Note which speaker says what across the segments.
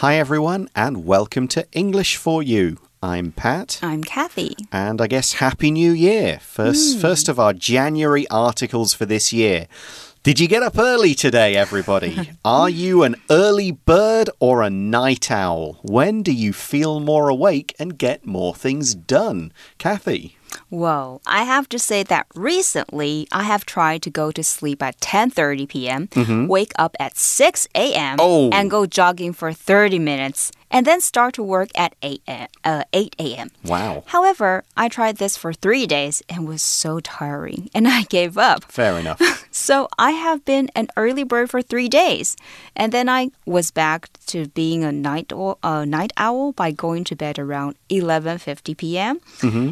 Speaker 1: Hi, everyone, and welcome to English for You. I'm Pat.
Speaker 2: I'm Kathy.
Speaker 1: And I guess Happy New Year. First,
Speaker 2: Hmm.
Speaker 1: first of our January articles for this year. Did you get up early today, everybody? Are you an early bird or a night owl? When do you feel more awake and get more things done? Kathy.
Speaker 2: Well, I have to say that recently I have tried to go to sleep at 10:30 p.m., mm-hmm. wake up at 6 a.m.,
Speaker 1: Oh.
Speaker 2: and go jogging for 30 minutes, and then start to work at 8 a.m. Uh, 8 a.m.
Speaker 1: Wow.
Speaker 2: However, I tried this for three days and was so tiring, and I gave up.
Speaker 1: Fair enough.
Speaker 2: So I have been an early bird for three days, and then I was back to being a night o- uh, night owl by going to bed around 11:50 p.m.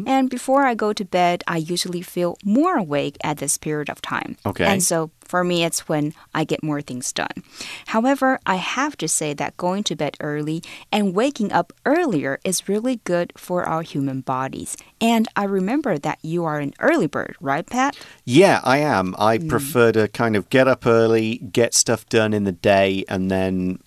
Speaker 2: And before I go to bed, I usually feel more awake at this period of time.
Speaker 1: Okay.
Speaker 2: And so for me, it's when I get more things done. However, I have to say that going to bed early and waking up earlier is really good for our human bodies. And I remember that you are an early bird, right, Pat?
Speaker 1: Yeah, I am. I hmm. prefer to kind of get up early, get stuff done in the day, and then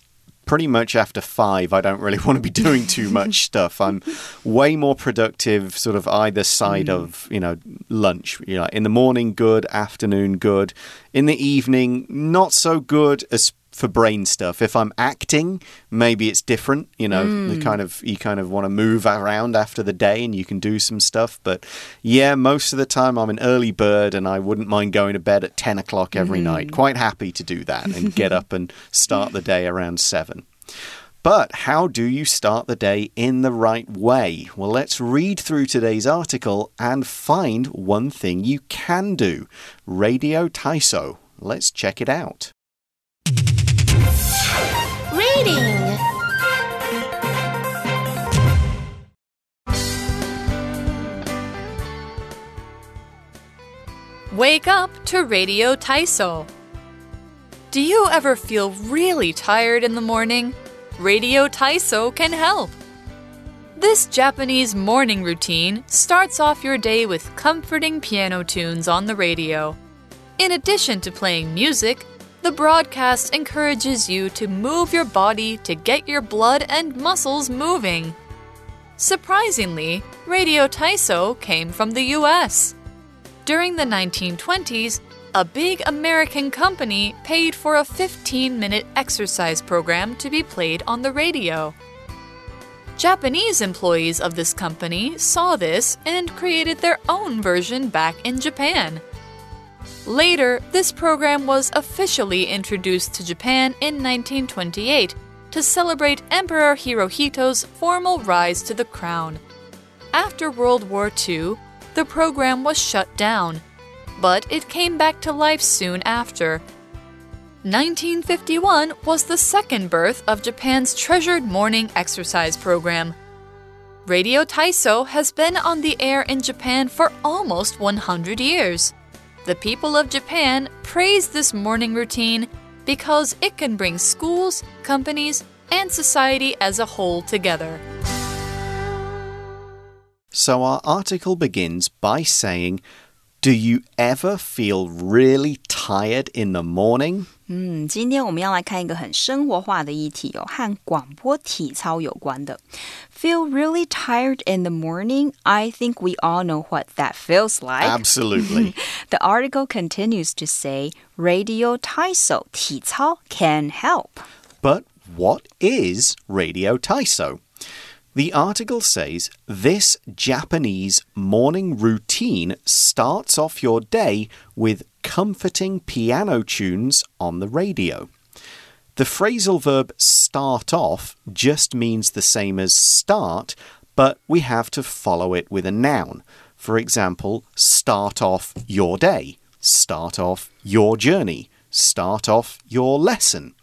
Speaker 1: pretty much after five, I don't really want to be doing too much stuff. I'm way more productive, sort of either side mm. of, you know, lunch. You know, in the morning, good, afternoon, good. In the evening, not so good as for brain stuff. If I'm acting, maybe it's different. You know, the hmm. kind of you kind of want to move around after the day and you can do some stuff. But yeah, most of the time I'm an early bird and I wouldn't mind going to bed at ten o'clock every hmm. night. Quite happy to do that and get up and start the day around seven. But how do you start the day in the right way? Well, let's read through today's article and find one thing you can do. Radio Taiso. Let's check it out.
Speaker 3: Reading.
Speaker 4: Wake up to Radio Taiso. Do you ever feel really tired in the morning? Radio Taiso can help. This Japanese morning routine starts off your day with comforting piano tunes on the radio. In addition to playing music, the broadcast encourages you to move your body to get your blood and muscles moving. Surprisingly, Radio Taiso came from the US. During the 1920s, a big American company paid for a 15 minute exercise program to be played on the radio. Japanese employees of this company saw this and created their own version back in Japan. Later, this program was officially introduced to Japan in 1928 to celebrate Emperor Hirohito's formal rise to the crown. After World War II, the program was shut down, but it came back to life soon after. 1951 was the second birth of Japan's treasured morning exercise program. Radio Taiso has been on the air in Japan for almost 100 years. The people of Japan praise this morning routine because it can bring schools, companies, and society as a whole together.
Speaker 1: So our article begins by saying, Do you ever feel really tired in the morning?
Speaker 2: 嗯，今天我们要来看一个很生活化的议题哦，和广播体操有关的。Feel really tired in the morning? I think we all know what that feels like.
Speaker 1: Absolutely.
Speaker 2: The article continues to say radio 体操体操 can help.
Speaker 1: But what is Radio Taiso? The article says this Japanese morning routine starts off your day with comforting piano tunes on the radio. The phrasal verb start off just means the same as start, but we have to follow it with a noun. For example, start off your day, start off your journey, start off your lesson.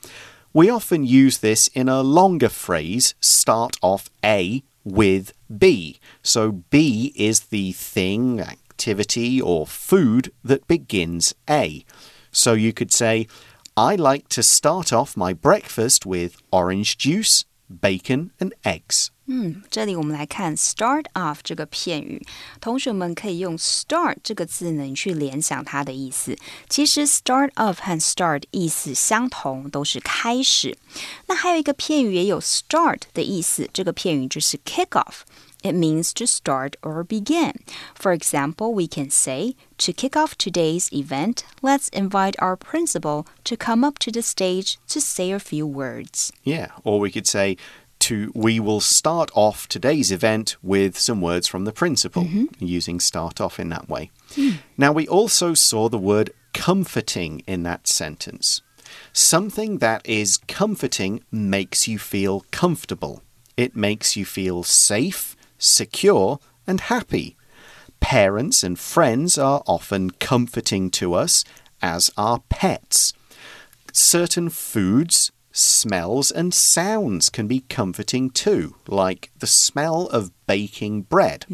Speaker 1: We often use this in a longer phrase, start off A with B. So B is the thing, activity, or food that begins A. So you could say, I like to start off my breakfast with orange juice, bacon, and eggs.
Speaker 2: 嗯，这里我们来看 start off 这个片语，同学们可以用 start 这个字呢去联想它的意思。其实 start off 和 start 意思相同，都是开始。那还有一个片语也有 start 的意思，这个片语就是 kick off。It means to start or begin. For example, we can say, To kick off today's event, let's invite our principal to come up to the stage to say a few words.
Speaker 1: Yeah, or we could say, to we will start off today's event with some words from the principal, mm-hmm. using start off in that way. Mm. Now, we also saw the word comforting in that sentence. Something that is comforting makes you feel comfortable, it makes you feel safe, secure, and happy. Parents and friends are often comforting to us, as are pets. Certain foods, smells, and sounds can be comforting too, like the smell of baking bread,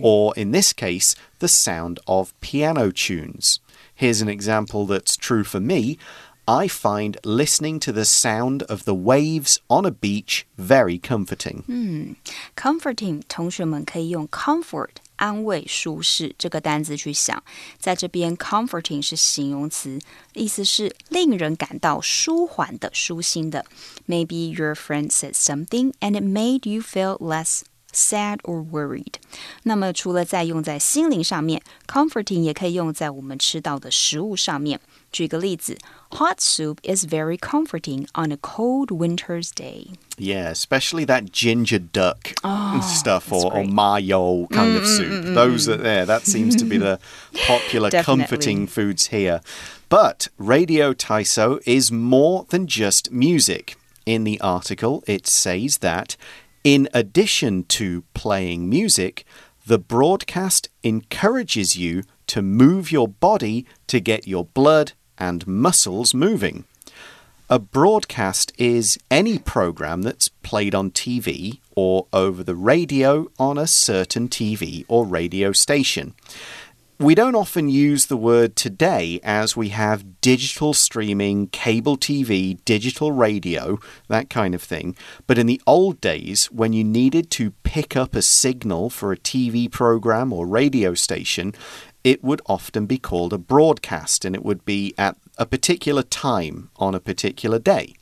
Speaker 1: or in this case, the sound of piano tunes. Here's an example that's true for me. I find listening to the sound of the waves on a beach very comforting.
Speaker 2: Comforting，同学们可以用 comfort 安慰、舒适这个单字去想，在这边 comforting 是形容词，意思是令人感到舒缓的、舒心的。Maybe your friend said something and it made you feel less sad or worried。那么除了在用在心灵上面，comforting 也可以用在我们吃到的食物上面。举个例子，hot soup is very comforting on a cold winter's day.
Speaker 1: Yeah, especially that ginger duck oh, stuff or, or, mayo kind mm, of soup. Mm, mm Those mm. are there. That seems to be the popular comforting foods here. But Radio Taiso is more than just music. In the article, it says that in addition to playing music, the broadcast encourages you to move your body to get your blood and muscles moving. A broadcast is any program that's played on TV or over the radio on a certain TV or radio station. We don't often use the word today as we have digital streaming, cable TV, digital radio, that kind of thing. But in the old days, when you needed to pick up a signal for a TV program or radio station, it would often be called a broadcast and it would be at a particular time on a particular day.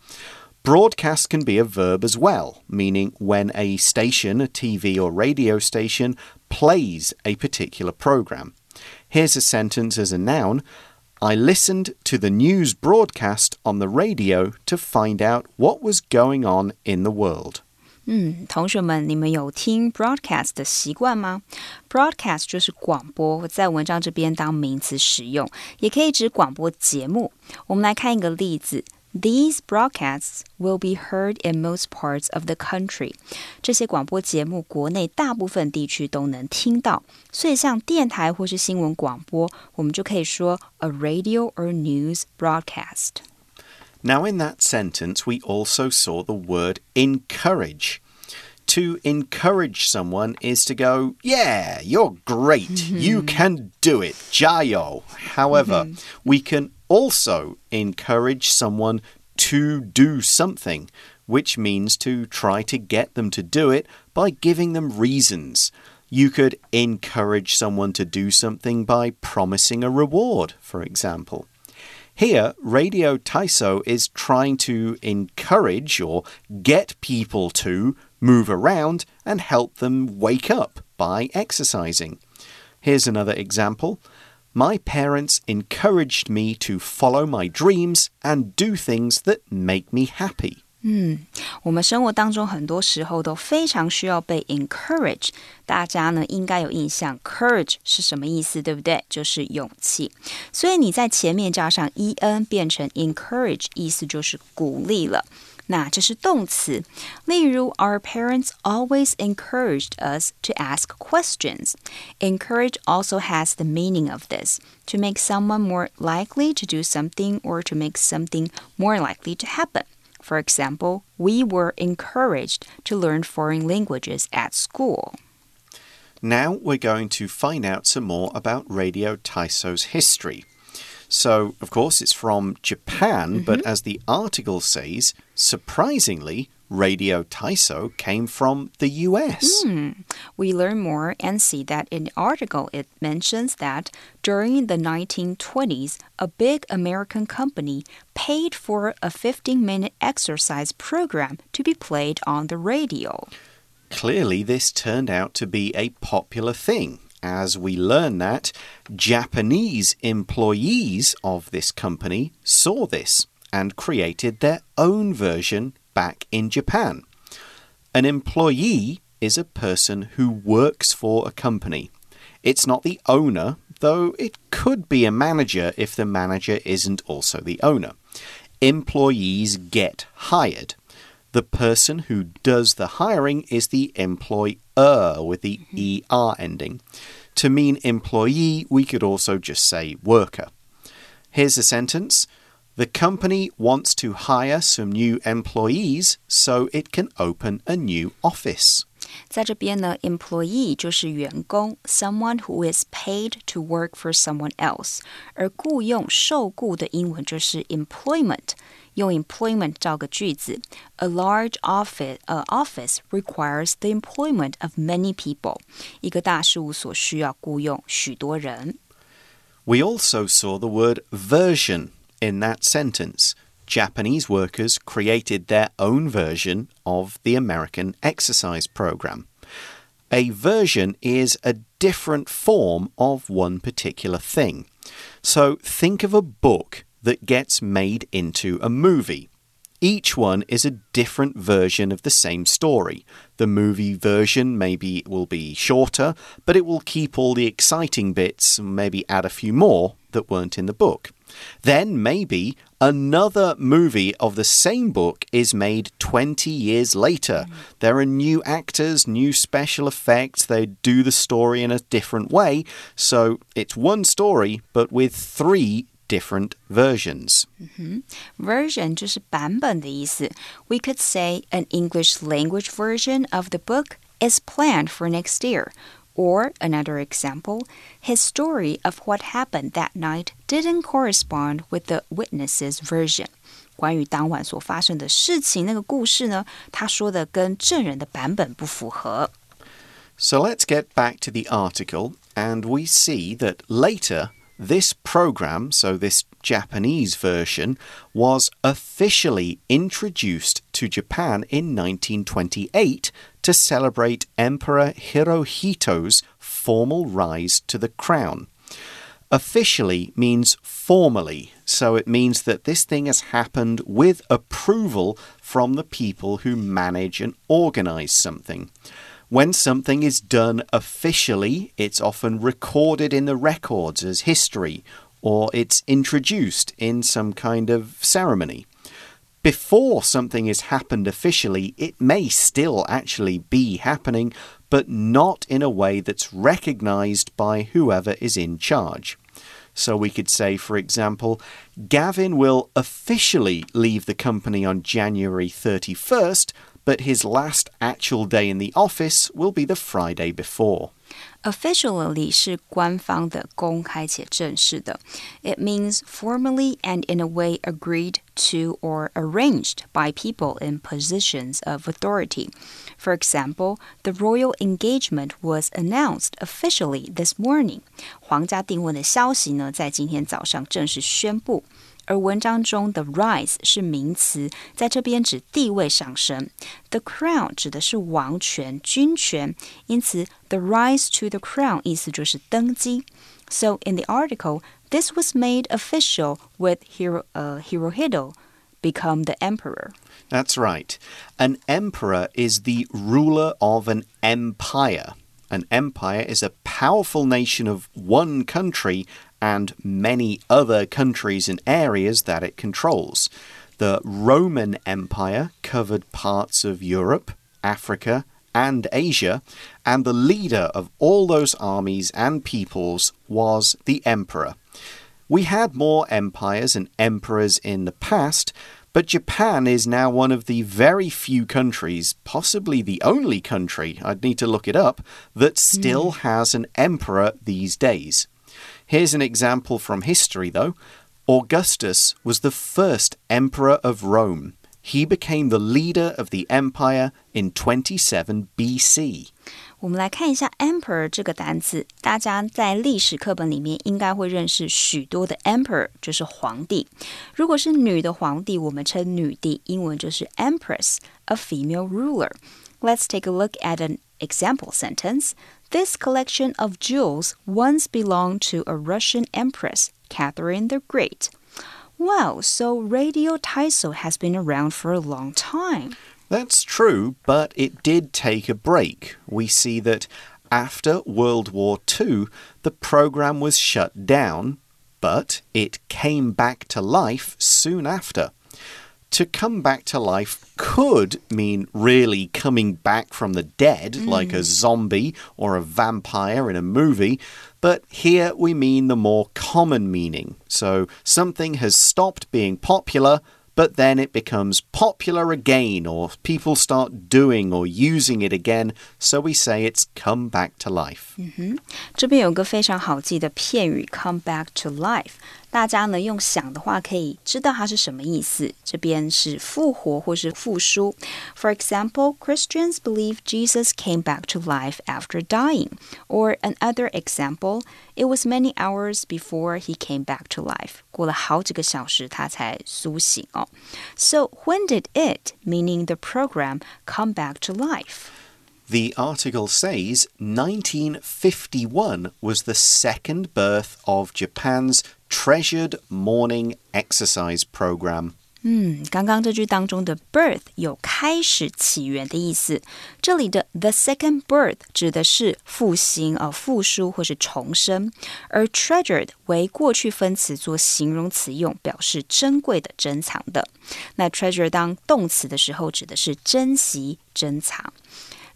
Speaker 1: Broadcast can be a verb as well, meaning when a station, a TV or radio station, plays a particular program. Here's a sentence as a noun I listened to the news broadcast on the radio to find out what was going on in the world.
Speaker 2: 嗯，同学们，你们有听 broadcast 的习惯吗？broadcast 就是广播，在文章这边当名词使用，也可以指广播节目。我们来看一个例子。These broadcasts will be heard in most parts of the country。这些广播节目，国内大部分地区都能听到。所以，像电台或是新闻广播，我们就可以说 a radio or news broadcast。
Speaker 1: Now, in that sentence, we also saw the word encourage. To encourage someone is to go, Yeah, you're great. Mm-hmm. You can do it. Jayo. However, mm-hmm. we can also encourage someone to do something, which means to try to get them to do it by giving them reasons. You could encourage someone to do something by promising a reward, for example. Here, Radio Taiso is trying to encourage or get people to move around and help them wake up by exercising. Here's another example. My parents encouraged me to follow my dreams and do things that make me happy.
Speaker 2: 我们生活当中很多时候都非常需要被 encourage。大家呢应该有印象，courage 是什么意思，对不对？就是勇气。所以你在前面加上 en 变成 encourage，意思就是鼓励了。那这是动词，例如，Our parents always encouraged us to ask questions. Encourage also has the meaning of this to make someone more likely to do something or to make something more likely to happen. For example, we were encouraged to learn foreign languages at school.
Speaker 1: Now we're going to find out some more about Radio Taiso's history. So, of course, it's from Japan, but mm-hmm. as the article says, surprisingly, Radio Taiso came from the US. Hmm.
Speaker 2: We learn more and see that in the article it mentions that during the 1920s, a big American company paid for a 15 minute exercise program to be played on the radio.
Speaker 1: Clearly, this turned out to be a popular thing. As we learn that Japanese employees of this company saw this and created their own version back in Japan. An employee is a person who works for a company. It's not the owner, though it could be a manager if the manager isn't also the owner. Employees get hired. The person who does the hiring is the employer with the ER ending. To mean employee, we could also just say worker. Here's a sentence The company wants to hire some new employees so it can open a new office.
Speaker 2: 在这边呢，employee 就是员工，someone who is paid to work for someone else。而雇佣、受雇的英文就是 employment。用 employment 造个句子，A large office, a office requires the employment of many people。一个大事务所需要雇佣许多人。
Speaker 1: We also saw the word version in that sentence. Japanese workers created their own version of the American exercise program. A version is a different form of one particular thing. So think of a book that gets made into a movie. Each one is a different version of the same story. The movie version maybe will be shorter, but it will keep all the exciting bits, maybe add a few more that weren't in the book. Then maybe another movie of the same book is made 20 years later. There are new actors, new special effects, they do the story in a different way. So it's one story, but with three different versions.
Speaker 2: Version 就是版本的意思。We could say an English language version of the book is planned for next year. Or another example, his story of what happened that night didn't correspond with the witness's version. 关于当晚所发生的事情，那个故事呢，他说的跟证人的版本不符合。
Speaker 1: So let's get back to the article, and we see that later this program, so this Japanese version, was officially introduced to Japan in 1928 to celebrate Emperor Hirohito's formal rise to the crown. Officially means formally, so it means that this thing has happened with approval from the people who manage and organize something. When something is done officially, it's often recorded in the records as history, or it's introduced in some kind of ceremony. Before something has happened officially, it may still actually be happening, but not in a way that's recognized by whoever is in charge. So we could say, for example, Gavin will officially leave the company on January 31st, but his last actual day in the office will be the Friday before.
Speaker 2: Officially 是官方的、公开且正式的。It means formally and in a way agreed to or arranged by people in positions of authority. For example, the royal engagement was announced officially this morning. 皇家订婚的消息呢，在今天早上正式宣布。 而文章中的 rise 是名词，在这边指地位上升。The crown 指的是王权、君权，因此 the rise to the crown 意思就是登基。So in the article, this was made official with Hiro, uh, Hirohito become the emperor.
Speaker 1: That's right. An emperor is the ruler of an empire. An empire is a powerful nation of one country and many other countries and areas that it controls. The Roman Empire covered parts of Europe, Africa, and Asia, and the leader of all those armies and peoples was the emperor. We had more empires and emperors in the past, but Japan is now one of the very few countries, possibly the only country, I'd need to look it up, that hmm. still has an emperor these days. Here's an example from history, though. Augustus was the first emperor of Rome. He became the leader of the empire in 27 BC.
Speaker 2: 我们来看一下 emperor 这个单词，大家在历史课本里面应该会认识许多的 emperor，就是皇帝。如果是女的皇帝，我们称女帝，英文就是 empress，a female ruler。 Let's take a look at an example sentence. This collection of jewels once belonged to a Russian empress, Catherine the Great. Wow, so Radio Taiso has been around for a long time.
Speaker 1: That's true, but it did take a break. We see that after World War II, the program was shut down, but it came back to life soon after To come back to life could mean really coming back from the dead, like a zombie or a vampire in a movie, but here we mean the more common meaning. So something has stopped being popular but then it becomes popular again, or people start doing or using it again, so we say it's come back to life.
Speaker 2: 这边有个非常好记的片语 “come back to life”， 大家呢用想的话可以知道它是什么意思。这边是复活或是复苏。For example, Christians believe Jesus came back to life after dying. Or another example, it was many hours before he came back to life. 过了好几个小时他才苏醒哦。So when did it, meaning the program, come back to life?
Speaker 1: The article says 1951 was the second birth of Japan's treasured morning exercise program.
Speaker 2: 嗯，刚刚这句当中的 birth 有开始起源的意思，这里的 the second birth 指的是复兴、呃复苏或是重生，而 treasured 为过去分词做形容词用，表示珍贵的、珍藏的。那 treasure 当动词的时候，指的是珍惜、珍藏。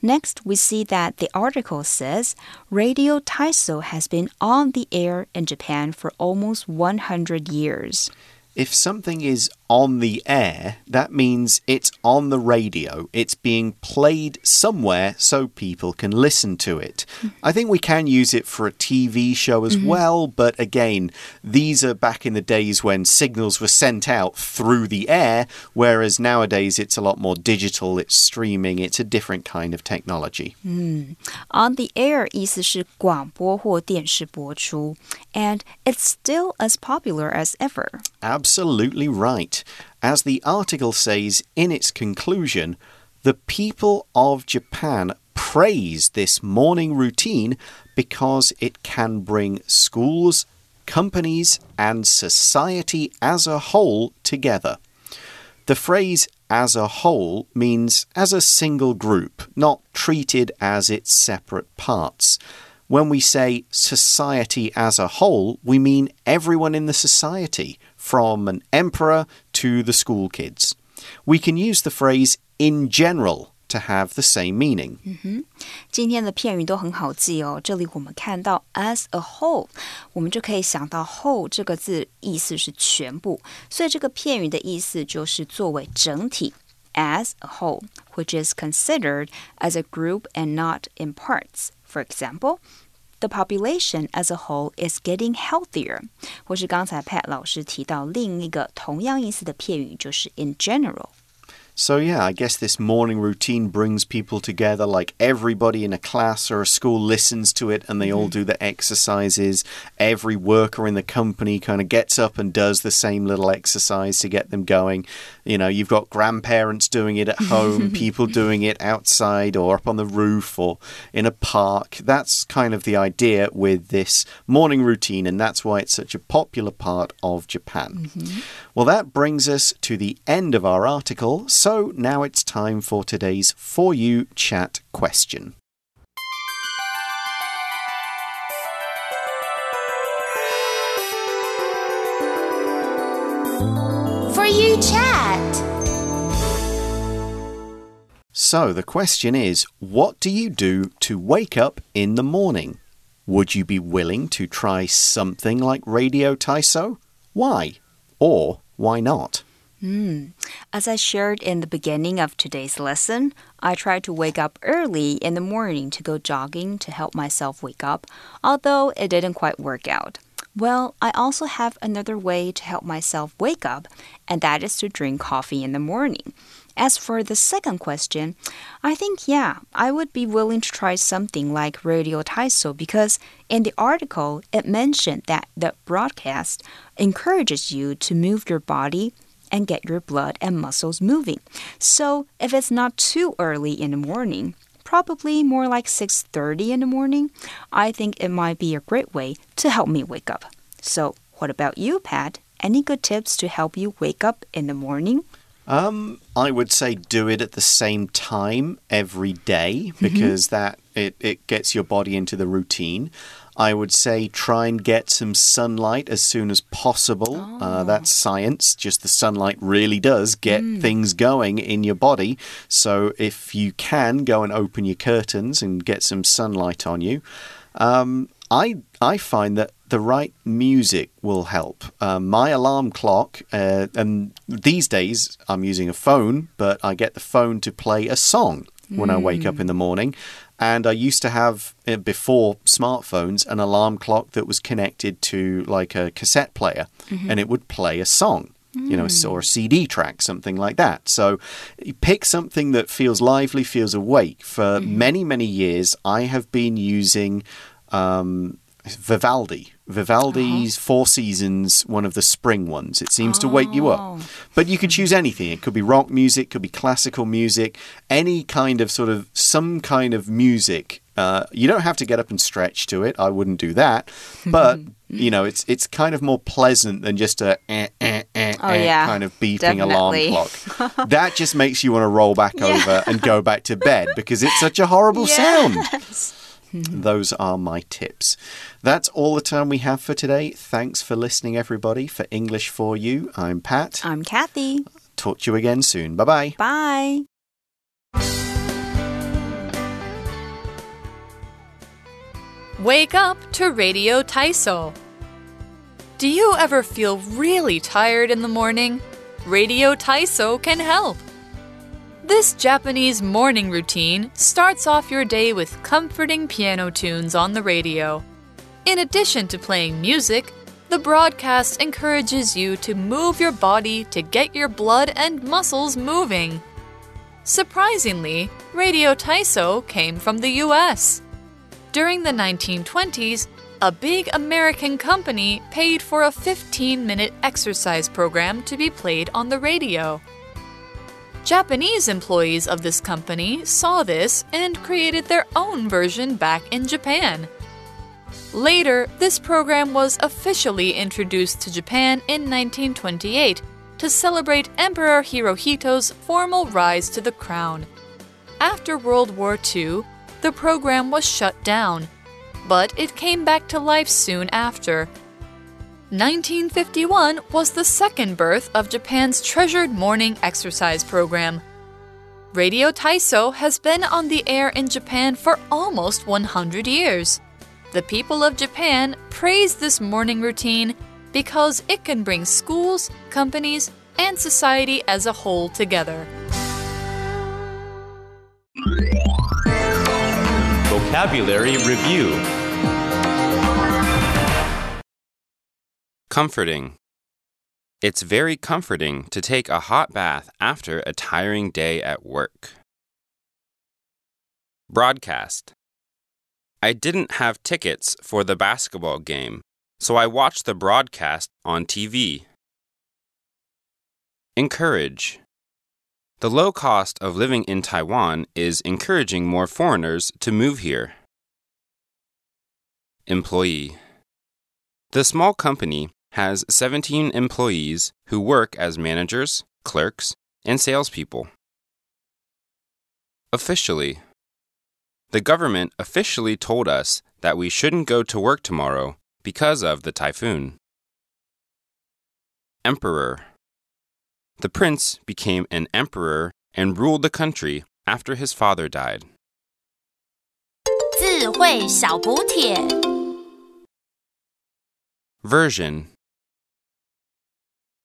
Speaker 2: Next, we see that the article says Radio Taiso has been on the air in Japan for almost 100 years.
Speaker 1: If something is on the air, that means it's on the radio. It's being played somewhere so people can listen to it. I think we can use it for a TV show as well, but again, these are back in the days when signals were sent out through the air, whereas nowadays it's a lot more digital, it's streaming, it's a different kind of technology.
Speaker 2: On the air 意思是广播或电视播出，and it's still as popular as ever.
Speaker 1: Absolutely right. As the article says in its conclusion, the people of Japan praise this morning routine because it can bring schools, companies, and society as a whole together. The phrase as a whole means as a single group, not treated as its separate parts. When we say society as a whole, we mean everyone in the society, from an emperor to the school kids. We can use the phrase in general to have the same meaning.
Speaker 2: 今天的片语都很好记哦。这里我们看到 as a whole，我们就可以想到 whole 这个字意思是全部，所以这个片语的意思就是作为整体。As a whole, which is considered as a group and not in parts. For example, the population as a whole is getting healthier. 或是刚才 Pat 老师提到另一个同样意思的片语，就是 in general。
Speaker 1: So, yeah, I guess this morning routine brings people together. Like everybody in a class or a school listens to it and they all mm-hmm. do the exercises. Every worker in the company kind of gets up and does the same little exercise to get them going. You know, you've got grandparents doing it at home, people doing it outside or up on the roof or in a park. That's kind of the idea with this morning routine, and that's why it's such a popular part of Japan. Mm-hmm. Well, that brings us to the end of our article. So now it's time for today's For You Chat question.
Speaker 3: For you chat.
Speaker 1: So the question is what do you do to wake up in the morning? Would you be willing to try something like Radio Taiso? Why? Or why not? Hmm.
Speaker 2: As I shared in the beginning of today's lesson, I try to wake up early in the morning to go jogging to help myself wake up, although it didn't quite work out. Well, I also have another way to help myself wake up, and that is to drink coffee in the morning. As for the second question, I think, yeah, I would be willing to try something like Radio Taiso because in the article it mentioned that the broadcast encourages you to move your body and get your blood and muscles moving. So if it's not too early in the morning, probably more like 6:30 in the morning, I think it might be a great way to help me wake up. So, what about you, Pat? Any good tips to help you wake up in the morning?
Speaker 1: Um, I would say do it at the same time every day because that it, it gets your body into the routine. I would say try and get some sunlight as soon as possible. Uh, that's science. Just the sunlight really does get things going in your body. So if you can, go and open your curtains and get some sunlight on you. Um, I I find that the right music will help. Um, my alarm clock, uh, and these days I'm using a phone, but I get the phone to play a song when I wake up in the morning. And I used to have, uh, before smartphones, an alarm clock that was connected to like a cassette player, and it would play a song. You know, or a CD track, something like that. So, pick something that feels lively, feels awake. For many, many years, I have been using um, Vivaldi. Vivaldi's Four Seasons, one of the spring ones. It seems to wake you up. But you could choose anything. It could be rock music, could be classical music, any kind of sort of some kind of music. Uh, you don't have to get up and stretch to it. I wouldn't do that. But you know, it's it's kind of more pleasant than just a eh, eh, eh,
Speaker 2: Oh,
Speaker 1: eh
Speaker 2: yeah.
Speaker 1: kind of beeping
Speaker 2: Definitely.
Speaker 1: alarm clock. that just makes you want to roll back over and go back to bed because it's such a horrible sound. Mm-hmm. Those are my tips. That's all the time we have for today. Thanks for listening, everybody. For English for You, I'm Pat.
Speaker 2: I'm Kathy.
Speaker 1: Talk to you again soon. Bye bye.
Speaker 2: Bye.
Speaker 4: Wake up to Radio Taiso. Do you ever feel really tired in the morning? Radio Taiso can help. This Japanese morning routine starts off your day with comforting piano tunes on the radio. In addition to playing music, the broadcast encourages you to move your body to get your blood and muscles moving. Surprisingly, Radio Taiso came from the US. During the 1920s, a big American company paid for a 15 minute exercise program to be played on the radio. Japanese employees of this company saw this and created their own version back in Japan. Later, this program was officially introduced to Japan in 1928 to celebrate Emperor Hirohito's formal rise to the crown. After World War II, the program was shut down, but it came back to life soon after. 1951 was the second birth of Japan's treasured morning exercise program. Radio Taiso has been on the air in Japan for almost 100 years. The people of Japan praise this morning routine because it can bring schools, companies, and society as a whole together.
Speaker 5: Vocabulary Review Comforting. It's very comforting to take a hot bath after a tiring day at work. Broadcast. I didn't have tickets for the basketball game, so I watched the broadcast on TV. Encourage. The low cost of living in Taiwan is encouraging more foreigners to move here. Employee. The small company has 17 employees who work as managers, clerks, and salespeople. Officially. The government officially told us that we shouldn't go to work tomorrow because of the typhoon. Emperor. The prince became an emperor and ruled the country after his father died.
Speaker 3: 智慧小补帖。
Speaker 5: Version